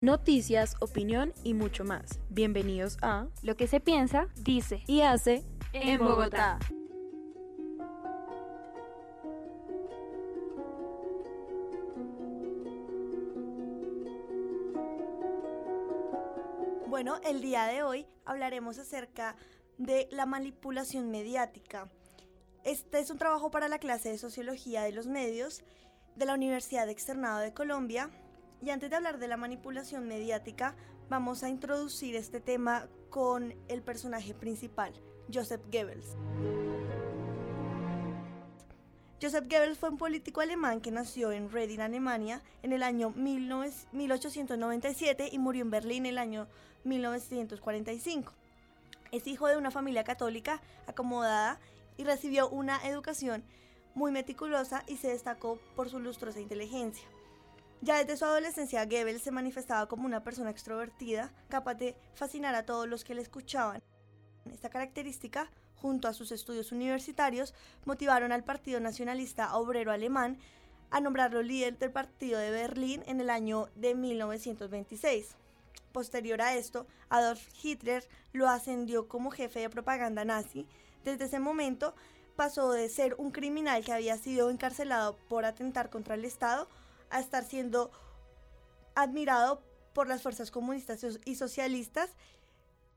noticias, opinión y mucho más. Bienvenidos a Lo que se piensa, dice y hace en Bogotá. Bueno, el día de hoy hablaremos acerca de la manipulación mediática. Este es un trabajo para la clase de Sociología de los Medios de la Universidad Externado de Colombia. Y antes de hablar de la manipulación mediática, vamos a introducir este tema con el personaje principal, Joseph Goebbels. Joseph Goebbels fue un político alemán que nació en Reading, Alemania, en el año 1897 y murió en Berlín en el año 1945. Es hijo de una familia católica acomodada y recibió una educación muy meticulosa y se destacó por su lustrosa inteligencia. Ya desde su adolescencia, Goebbels se manifestaba como una persona extrovertida, capaz de fascinar a todos los que le escuchaban. Esta característica, junto a sus estudios universitarios, motivaron al Partido Nacionalista Obrero Alemán a nombrarlo líder del Partido de Berlín en el año de 1926. Posterior a esto, Adolf Hitler lo ascendió como jefe de propaganda nazi. Desde ese momento pasó de ser un criminal que había sido encarcelado por atentar contra el Estado a estar siendo admirado por las fuerzas comunistas y socialistas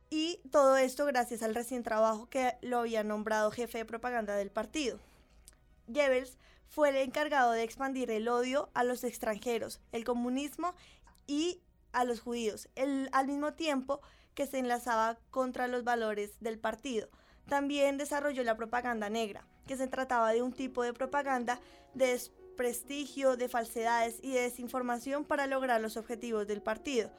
y todo esto gracias al recién trabajo que lo había nombrado jefe de propaganda del partido. Goebbels fue el encargado de expandir el odio a los extranjeros, el comunismo y a los judíos, al mismo tiempo que se enlazaba contra los valores del partido. También desarrolló la propaganda negra, que se trataba de un tipo de propaganda de prestigio, de falsedades y de desinformación para lograr los objetivos del partido.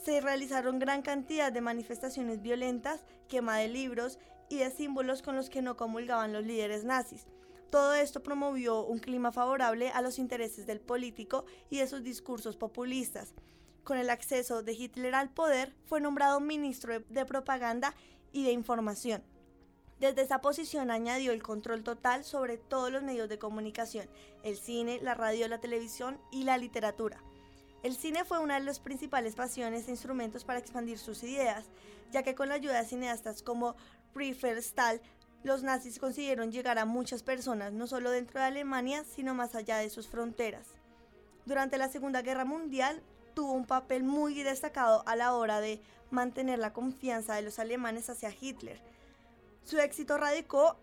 Se realizaron gran cantidad de manifestaciones violentas, quema de libros y de símbolos con los que no comulgaban los líderes nazis. Todo esto promovió un clima favorable a los intereses del político y de sus discursos populistas. Con el acceso de Hitler al poder, fue nombrado ministro de propaganda y de información. Desde esa posición añadió el control total sobre todos los medios de comunicación, el cine, la radio, la televisión y la literatura. El cine fue una de las principales pasiones e instrumentos para expandir sus ideas, ya que con la ayuda de cineastas como Prefer Stahl, los nazis consiguieron llegar a muchas personas, no solo dentro de Alemania, sino más allá de sus fronteras. Durante la Segunda Guerra Mundial tuvo un papel muy destacado a la hora de mantener la confianza de los alemanes hacia Hitler, su éxito radicó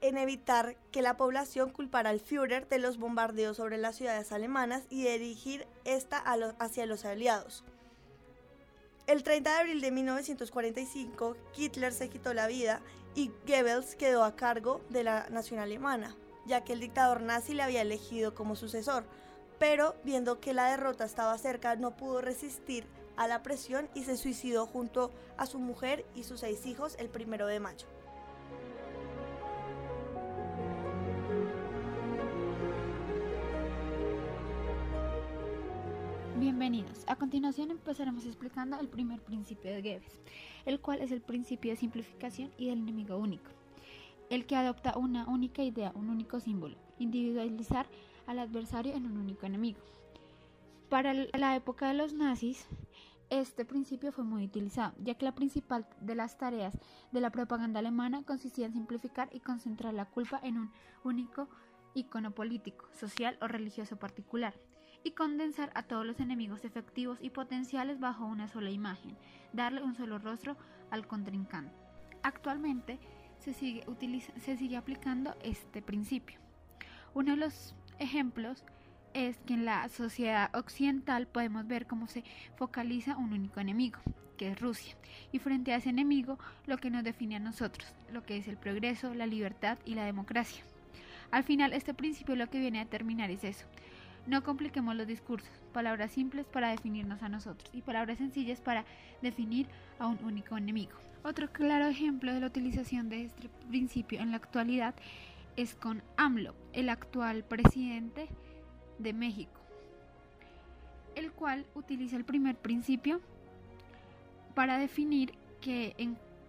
en evitar que la población culpara al Führer de los bombardeos sobre las ciudades alemanas y dirigir esta hacia los aliados. El 30 de abril de 1945, Hitler se quitó la vida y Goebbels quedó a cargo de la nación alemana, ya que el dictador nazi le había elegido como sucesor, pero viendo que la derrota estaba cerca no pudo resistir a la presión y se suicidó junto a su mujer y sus seis hijos el 1 de mayo. Bienvenidos. A continuación empezaremos explicando el primer principio de Goebbels, el cual es el principio de simplificación y del enemigo único, el que adopta una única idea, un único símbolo, individualizar al adversario en un único enemigo. Para la época de los nazis, este principio fue muy utilizado, ya que la principal de las tareas de la propaganda alemana consistía en simplificar y concentrar la culpa en un único icono político, social o religioso particular, y condensar a todos los enemigos efectivos y potenciales bajo una sola imagen, darle un solo rostro al contrincante. Actualmente se sigue, aplicando este principio. Uno de los ejemplos es que en la sociedad occidental podemos ver cómo se focaliza un único enemigo, que es Rusia, y frente a ese enemigo lo que nos define a nosotros, lo que es el progreso, la libertad y la democracia. Al final este principio lo que viene a determinar es eso, no compliquemos los discursos, palabras simples para definirnos a nosotros y palabras sencillas para definir a un único enemigo. Otro claro ejemplo de la utilización de este principio en la actualidad es con AMLO, el actual presidente de México, el cual utiliza el primer principio para definir que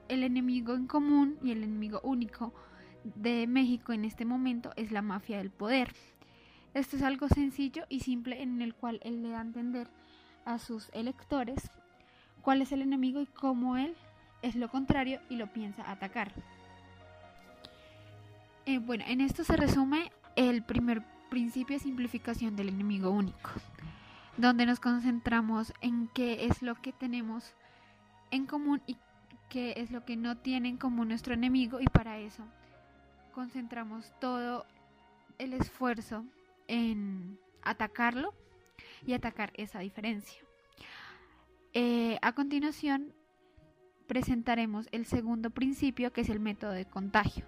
el enemigo en común y el enemigo único de México en este momento es la mafia del poder. Esto es algo sencillo y simple en el cual él le da a entender a sus electores cuál es el enemigo y cómo él es lo contrario y lo piensa atacar. Eh, bueno, en esto se resume el primer principio de simplificación del enemigo único, donde nos concentramos en qué es lo que tenemos en común y qué es lo que no tiene en común nuestro enemigo y para eso concentramos todo el esfuerzo en atacarlo y atacar esa diferencia. Eh, a continuación presentaremos el segundo principio que es el método de contagio.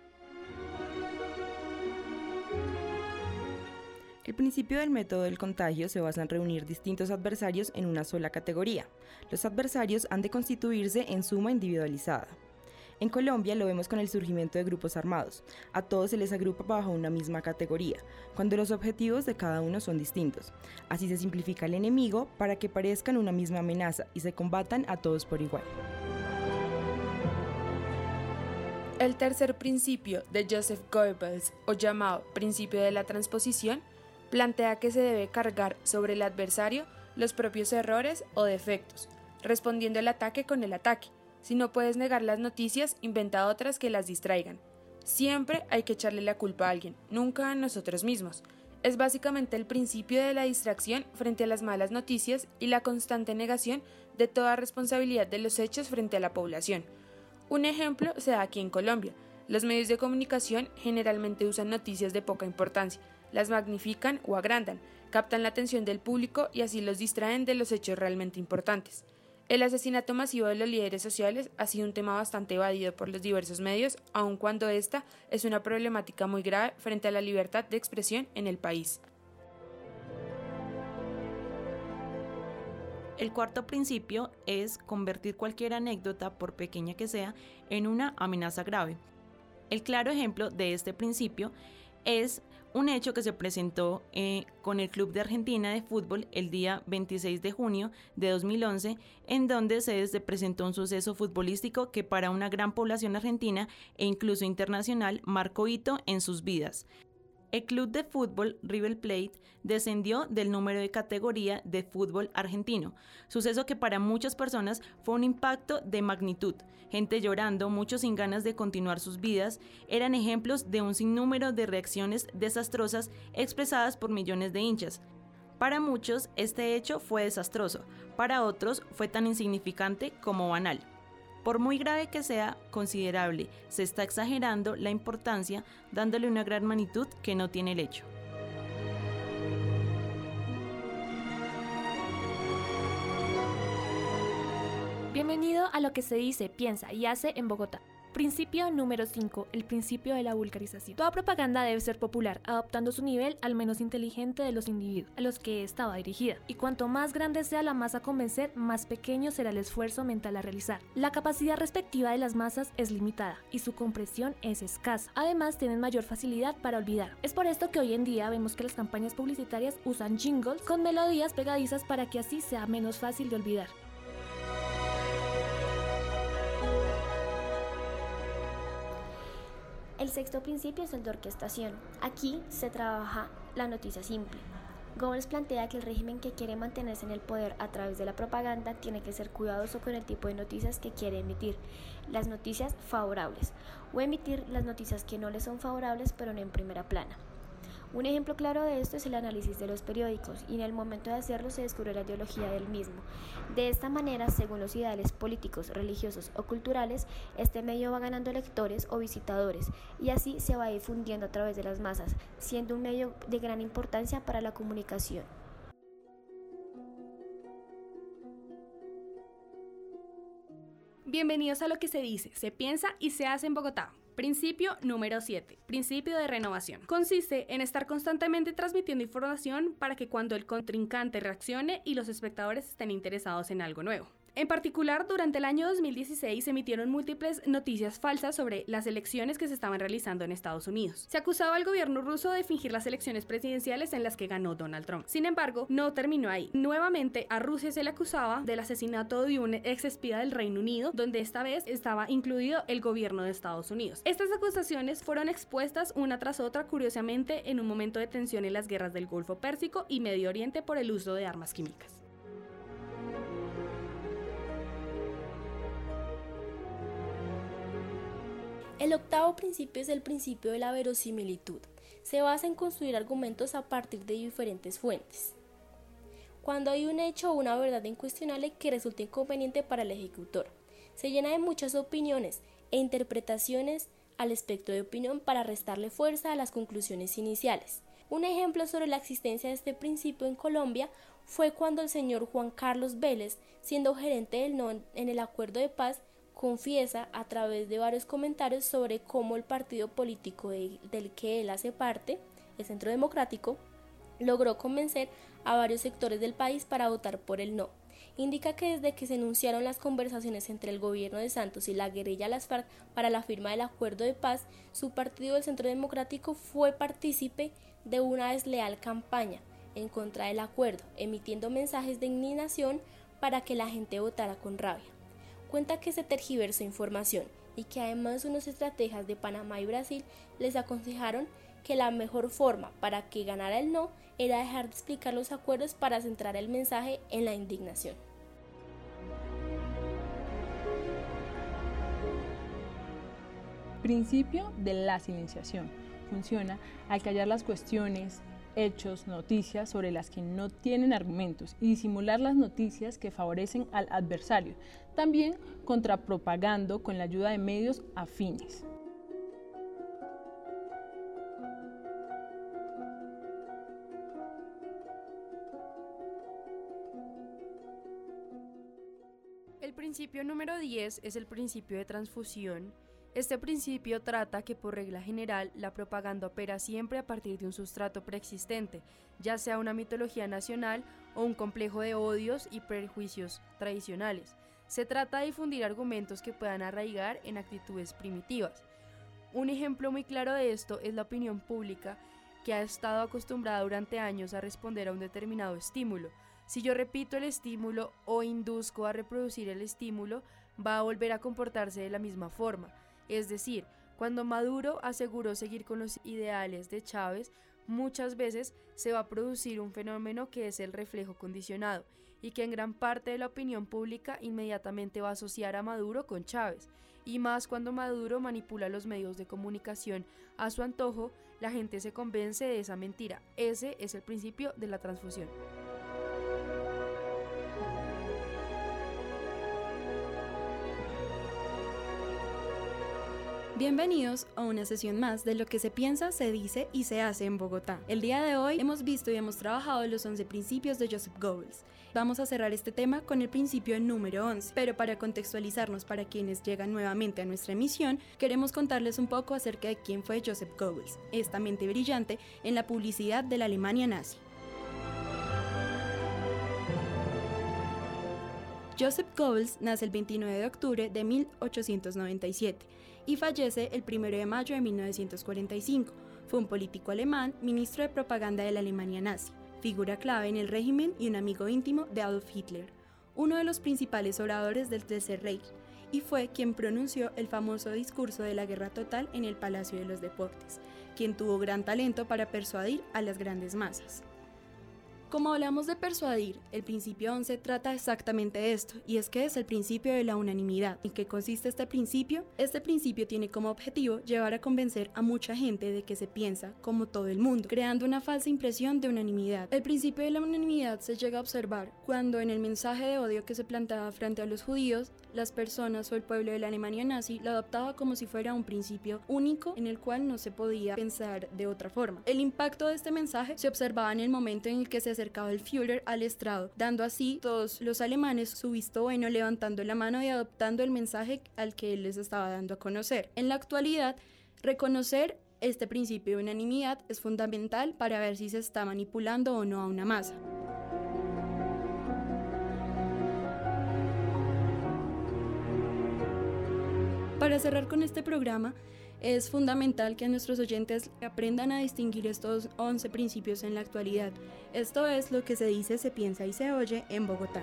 El principio del método del contagio se basa en reunir distintos adversarios en una sola categoría. Los adversarios han de constituirse en suma individualizada. En Colombia lo vemos con el surgimiento de grupos armados. A todos se les agrupa bajo una misma categoría, cuando los objetivos de cada uno son distintos. Así se simplifica el enemigo para que parezcan una misma amenaza y se combatan a todos por igual. El tercer principio de Joseph Goebbels, o llamado principio de la transposición, plantea que se debe cargar sobre el adversario los propios errores o defectos, respondiendo el ataque con el ataque. Si no puedes negar las noticias, inventa otras que las distraigan. Siempre hay que echarle la culpa a alguien, nunca a nosotros mismos. Es básicamente el principio de la distracción frente a las malas noticias y la constante negación de toda responsabilidad de los hechos frente a la población. Un ejemplo se da aquí en Colombia. Los medios de comunicación generalmente usan noticias de poca importancia, las magnifican o agrandan, captan la atención del público y así los distraen de los hechos realmente importantes. El asesinato masivo de los líderes sociales ha sido un tema bastante evadido por los diversos medios, aun cuando esta es una problemática muy grave frente a la libertad de expresión en el país. El cuarto principio es convertir cualquier anécdota, por pequeña que sea, en una amenaza grave. El claro ejemplo de este principio es un hecho que se presentó eh, con el Club de Argentina de Fútbol el día 26 de junio de 2011, en donde se presentó un suceso futbolístico que para una gran población argentina e incluso internacional marcó hito en sus vidas. El club de fútbol River Plate descendió del número de categoría de fútbol argentino, suceso que para muchas personas fue un impacto de magnitud. Gente llorando, muchos sin ganas de continuar sus vidas, eran ejemplos de un sinnúmero de reacciones desastrosas expresadas por millones de hinchas. Para muchos este hecho fue desastroso, para otros fue tan insignificante como banal. Por muy grave que sea, considerable, se está exagerando la importancia dándole una gran magnitud que no tiene el hecho. Bienvenido a lo que se dice, piensa y hace en Bogotá. Principio número 5. El principio de la vulgarización. Toda propaganda debe ser popular, adoptando su nivel al menos inteligente de los individuos a los que estaba dirigida. Y cuanto más grande sea la masa a convencer, más pequeño será el esfuerzo mental a realizar. La capacidad respectiva de las masas es limitada y su compresión es escasa. Además, tienen mayor facilidad para olvidar. Es por esto que hoy en día vemos que las campañas publicitarias usan jingles con melodías pegadizas para que así sea menos fácil de olvidar. El sexto principio es el de orquestación. Aquí se trabaja la noticia simple. Goebbels plantea que el régimen que quiere mantenerse en el poder a través de la propaganda tiene que ser cuidadoso con el tipo de noticias que quiere emitir, las noticias favorables, o emitir las noticias que no le son favorables pero no en primera plana. Un ejemplo claro de esto es el análisis de los periódicos y en el momento de hacerlo se descubrió la ideología del mismo. De esta manera, según los ideales políticos, religiosos o culturales, este medio va ganando lectores o visitadores y así se va difundiendo a través de las masas, siendo un medio de gran importancia para la comunicación. Bienvenidos a lo que se dice, se piensa y se hace en Bogotá. Principio número 7. Principio de renovación. Consiste en estar constantemente transmitiendo información para que cuando el contrincante reaccione y los espectadores estén interesados en algo nuevo. En particular, durante el año 2016 se emitieron múltiples noticias falsas sobre las elecciones que se estaban realizando en Estados Unidos. Se acusaba al gobierno ruso de fingir las elecciones presidenciales en las que ganó Donald Trump. Sin embargo, no terminó ahí. Nuevamente, a Rusia se le acusaba del asesinato de un ex espía del Reino Unido, donde esta vez estaba incluido el gobierno de Estados Unidos. Estas acusaciones fueron expuestas una tras otra, curiosamente, en un momento de tensión en las guerras del Golfo Pérsico y Medio Oriente por el uso de armas químicas. El octavo principio es el principio de la verosimilitud. Se basa en construir argumentos a partir de diferentes fuentes. Cuando hay un hecho o una verdad incuestionable que resulta inconveniente para el ejecutor, se llena de muchas opiniones e interpretaciones al espectro de opinión para restarle fuerza a las conclusiones iniciales. Un ejemplo sobre la existencia de este principio en Colombia fue cuando el señor Juan Carlos Vélez, siendo gerente del NON en el acuerdo de paz, confiesa a través de varios comentarios sobre cómo el partido político del que él hace parte, el Centro Democrático, logró convencer a varios sectores del país para votar por el no. Indica que desde que se enunciaron las conversaciones entre el gobierno de Santos y la guerrilla Las FARC para la firma del acuerdo de paz, su partido, el Centro Democrático, fue partícipe de una desleal campaña en contra del acuerdo, emitiendo mensajes de indignación para que la gente votara con rabia cuenta que se tergiversó información y que además unos estrategas de Panamá y Brasil les aconsejaron que la mejor forma para que ganara el no era dejar de explicar los acuerdos para centrar el mensaje en la indignación. Principio de la silenciación. Funciona al callar las cuestiones, hechos, noticias sobre las que no tienen argumentos y disimular las noticias que favorecen al adversario, también contrapropagando con la ayuda de medios afines. El principio número 10 es el principio de transfusión este principio trata que por regla general la propaganda opera siempre a partir de un sustrato preexistente, ya sea una mitología nacional o un complejo de odios y prejuicios tradicionales. Se trata de difundir argumentos que puedan arraigar en actitudes primitivas. Un ejemplo muy claro de esto es la opinión pública que ha estado acostumbrada durante años a responder a un determinado estímulo. Si yo repito el estímulo o induzco a reproducir el estímulo, va a volver a comportarse de la misma forma. Es decir, cuando Maduro aseguró seguir con los ideales de Chávez, muchas veces se va a producir un fenómeno que es el reflejo condicionado y que en gran parte de la opinión pública inmediatamente va a asociar a Maduro con Chávez. Y más cuando Maduro manipula los medios de comunicación a su antojo, la gente se convence de esa mentira. Ese es el principio de la transfusión. Bienvenidos a una sesión más de lo que se piensa, se dice y se hace en Bogotá. El día de hoy hemos visto y hemos trabajado los 11 principios de Joseph Goebbels. Vamos a cerrar este tema con el principio número 11, pero para contextualizarnos para quienes llegan nuevamente a nuestra emisión, queremos contarles un poco acerca de quién fue Joseph Goebbels, esta mente brillante en la publicidad de la Alemania nazi. Joseph Goebbels nace el 29 de octubre de 1897 y fallece el 1 de mayo de 1945. Fue un político alemán, ministro de propaganda de la Alemania nazi, figura clave en el régimen y un amigo íntimo de Adolf Hitler, uno de los principales oradores del Tercer Reich, y fue quien pronunció el famoso discurso de la guerra total en el Palacio de los Deportes, quien tuvo gran talento para persuadir a las grandes masas. Como hablamos de persuadir, el principio 11 trata exactamente de esto, y es que es el principio de la unanimidad. ¿En qué consiste este principio? Este principio tiene como objetivo llevar a convencer a mucha gente de que se piensa como todo el mundo, creando una falsa impresión de unanimidad. El principio de la unanimidad se llega a observar cuando en el mensaje de odio que se plantaba frente a los judíos, las personas o el pueblo de la Alemania nazi lo adoptaba como si fuera un principio único en el cual no se podía pensar de otra forma. El impacto de este mensaje se observaba en el momento en el que se acercaba el Führer al estrado, dando así todos los alemanes su visto bueno, levantando la mano y adoptando el mensaje al que él les estaba dando a conocer. En la actualidad, reconocer este principio de unanimidad es fundamental para ver si se está manipulando o no a una masa. Para cerrar con este programa, es fundamental que nuestros oyentes aprendan a distinguir estos 11 principios en la actualidad. Esto es lo que se dice, se piensa y se oye en Bogotá.